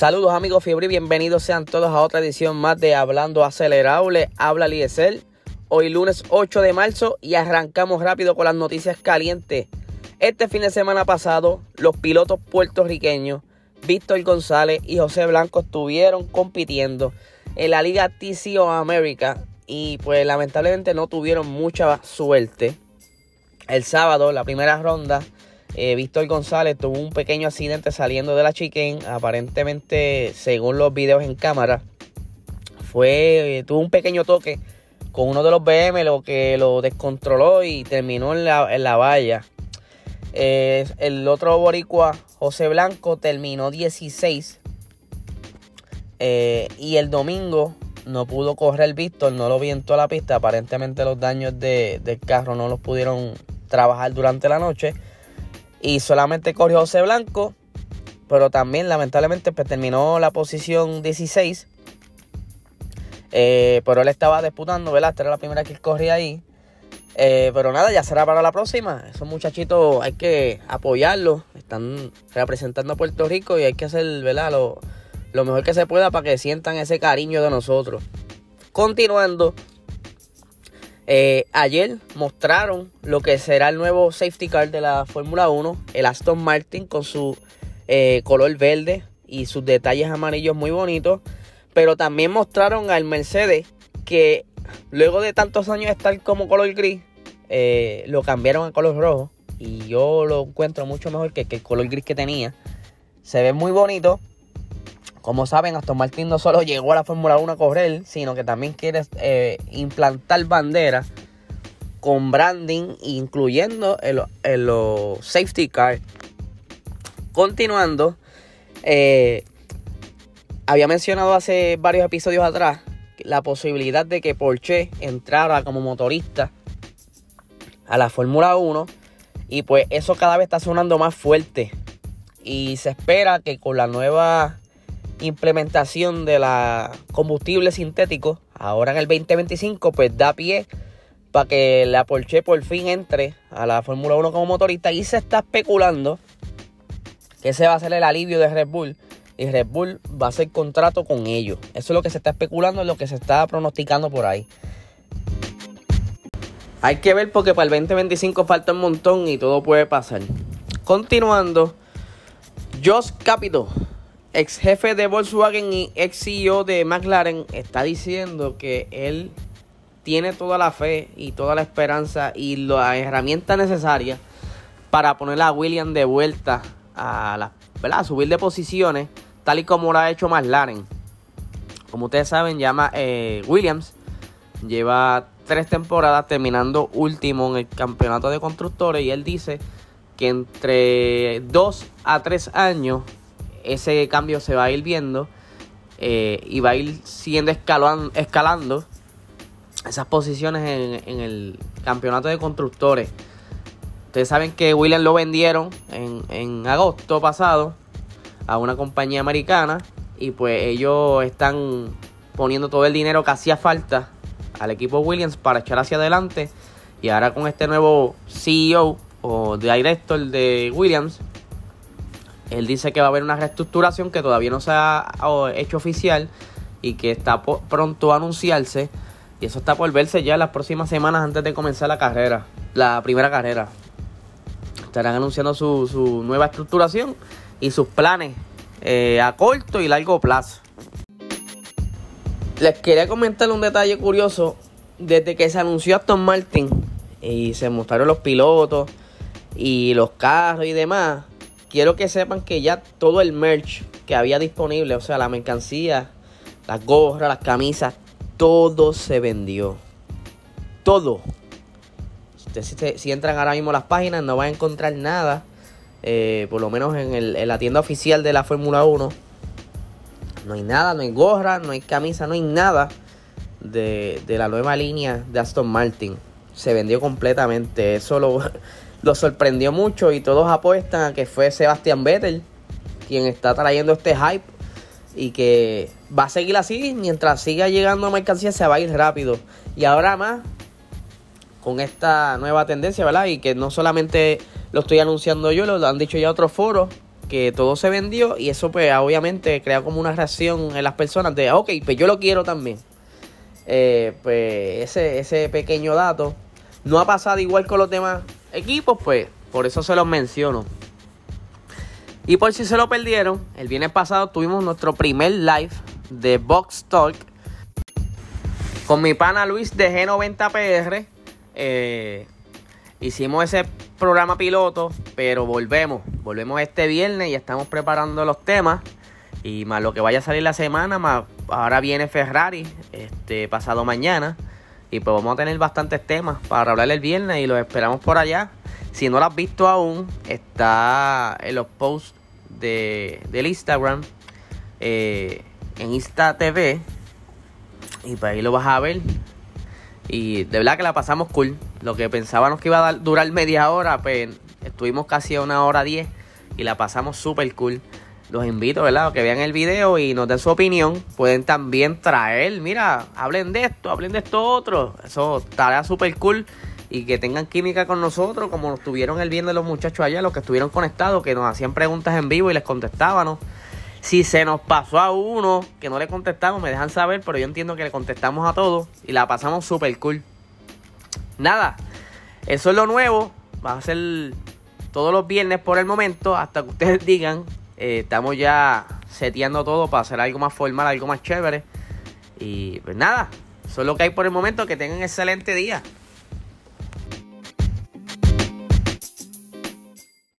Saludos amigos Fiebre y bienvenidos sean todos a otra edición más de Hablando Acelerable. Habla Liesel. Hoy lunes 8 de marzo y arrancamos rápido con las noticias calientes. Este fin de semana pasado, los pilotos puertorriqueños Víctor González y José Blanco estuvieron compitiendo en la Liga TCO América y pues lamentablemente no tuvieron mucha suerte. El sábado, la primera ronda, eh, Víctor González tuvo un pequeño accidente saliendo de la chicken. Aparentemente, según los videos en cámara, fue eh, tuvo un pequeño toque con uno de los BM, lo que lo descontroló y terminó en la, valla. Eh, el otro boricua, José Blanco, terminó 16. y el domingo no pudo correr Víctor, no lo vi en toda la pista. Aparentemente los daños del carro no los pudieron trabajar durante la noche. Y solamente corrió José Blanco. Pero también lamentablemente pues, terminó la posición 16. Eh, pero él estaba disputando, ¿verdad? Esta era la primera que él corría ahí. Eh, pero nada, ya será para la próxima. Esos muchachitos hay que apoyarlos. Están representando a Puerto Rico y hay que hacer, ¿verdad? Lo, lo mejor que se pueda para que sientan ese cariño de nosotros. Continuando, eh, ayer mostraron lo que será el nuevo safety car de la Fórmula 1, el Aston Martin con su eh, color verde y sus detalles amarillos muy bonitos. Pero también mostraron al Mercedes que luego de tantos años estar como color gris, eh, lo cambiaron a color rojo. Y yo lo encuentro mucho mejor que, que el color gris que tenía. Se ve muy bonito. Como saben, Aston Martin no solo llegó a la Fórmula 1 a correr, sino que también quiere eh, implantar banderas con branding, incluyendo el, los safety car. Continuando, eh, había mencionado hace varios episodios atrás la posibilidad de que Porsche entrara como motorista a la Fórmula 1 y pues eso cada vez está sonando más fuerte y se espera que con la nueva implementación de la combustible sintético, ahora en el 2025, pues da pie para que la Porsche por fin entre a la Fórmula 1 como motorista y se está especulando que ese va a ser el alivio de Red Bull y Red Bull va a hacer contrato con ellos. Eso es lo que se está especulando, es lo que se está pronosticando por ahí. Hay que ver porque para el 2025 falta un montón y todo puede pasar. Continuando, Josh Capito ex jefe de Volkswagen y ex CEO de McLaren está diciendo que él tiene toda la fe y toda la esperanza y la herramienta necesaria para poner a William de vuelta a, la, ¿verdad? subir de posiciones, tal y como lo ha hecho McLaren. Como ustedes saben, llama eh, Williams lleva tres temporadas terminando último en el campeonato de constructores y él dice que entre dos a tres años ese cambio se va a ir viendo eh, y va a ir siendo escalando, escalando esas posiciones en, el campeonato de constructores. Ustedes saben que William lo vendieron en, en agosto pasado a una compañía americana y pues ellos están poniendo todo el dinero que hacía falta al equipo Williams para echar hacia adelante. Y ahora con este nuevo CEO o director de Williams, él dice que va a haber una reestructuración que todavía no se ha hecho oficial y que está pronto a anunciarse. Y eso está por verse ya las próximas semanas antes de comenzar la carrera, la primera carrera. Estarán anunciando su, nueva estructuración y sus planes eh, a corto y largo plazo. Les quería comentar un detalle curioso. Desde que se anunció Aston Martin y se mostraron los pilotos y los carros y demás, quiero que sepan que ya todo el merch que había disponible, o sea, la mercancía, las gorras, las camisas, todo se vendió. Todo. Ustedes si, entran ahora mismo a las páginas no van a encontrar nada. Eh, por lo menos en, la tienda oficial de la Fórmula 1. No hay nada, no hay gorra, no hay camisa, no hay nada de, de la nueva línea de Aston Martin. Se vendió completamente. Eso lo, lo sorprendió mucho y todos apuestan a que fue Sebastián Vettel quien está trayendo este hype y que va a seguir así. Mientras siga llegando mercancía se va a ir rápido. Y ahora más con esta nueva tendencia verdad y que no solamente lo estoy anunciando yo lo han dicho ya otros foros que todo se vendió y eso pues obviamente crea como una reacción en las personas de, ok, pues yo lo quiero también. Eh, pues ese, ese pequeño dato. No ha pasado igual con los demás equipos, pues por eso se los menciono. Y por si se lo perdieron, el viernes pasado tuvimos nuestro primer live de Box Talk con mi pana Luis de G90PR. Eh, hicimos ese programa piloto, pero volvemos. Volvemos este viernes y estamos preparando los temas. Y más lo que vaya a salir la semana, ahora viene Ferrari, este pasado mañana. Y pues vamos a tener bastantes temas para hablar el viernes y los esperamos por allá. Si no lo has visto aún, está en los posts de, del Instagram, eh, en Insta TV. Y pues ahí lo vas a ver. Y de verdad que la pasamos cool. Lo que pensábamos que iba a durar media hora, pues estuvimos casi a una hora diez y la pasamos súper cool. Los invito, ¿verdad? A que vean el video y nos den su opinión. Pueden también traer, mira, hablen de esto, hablen de esto otro. Eso estará súper cool. Y que tengan química con nosotros, como nos tuvieron el viernes los muchachos allá, los que estuvieron conectados, que nos hacían preguntas en vivo y les contestábamos. Si se nos pasó a uno que no le contestamos, me dejan saber, pero yo entiendo que le contestamos a todos y la pasamos súper cool. Nada, eso es lo nuevo. Va a ser todos los viernes por el momento, hasta que ustedes digan. Eh, estamos ya seteando todo para hacer algo más formal, algo más chévere. Y pues nada, eso es lo que hay por el momento. Que tengan excelente día.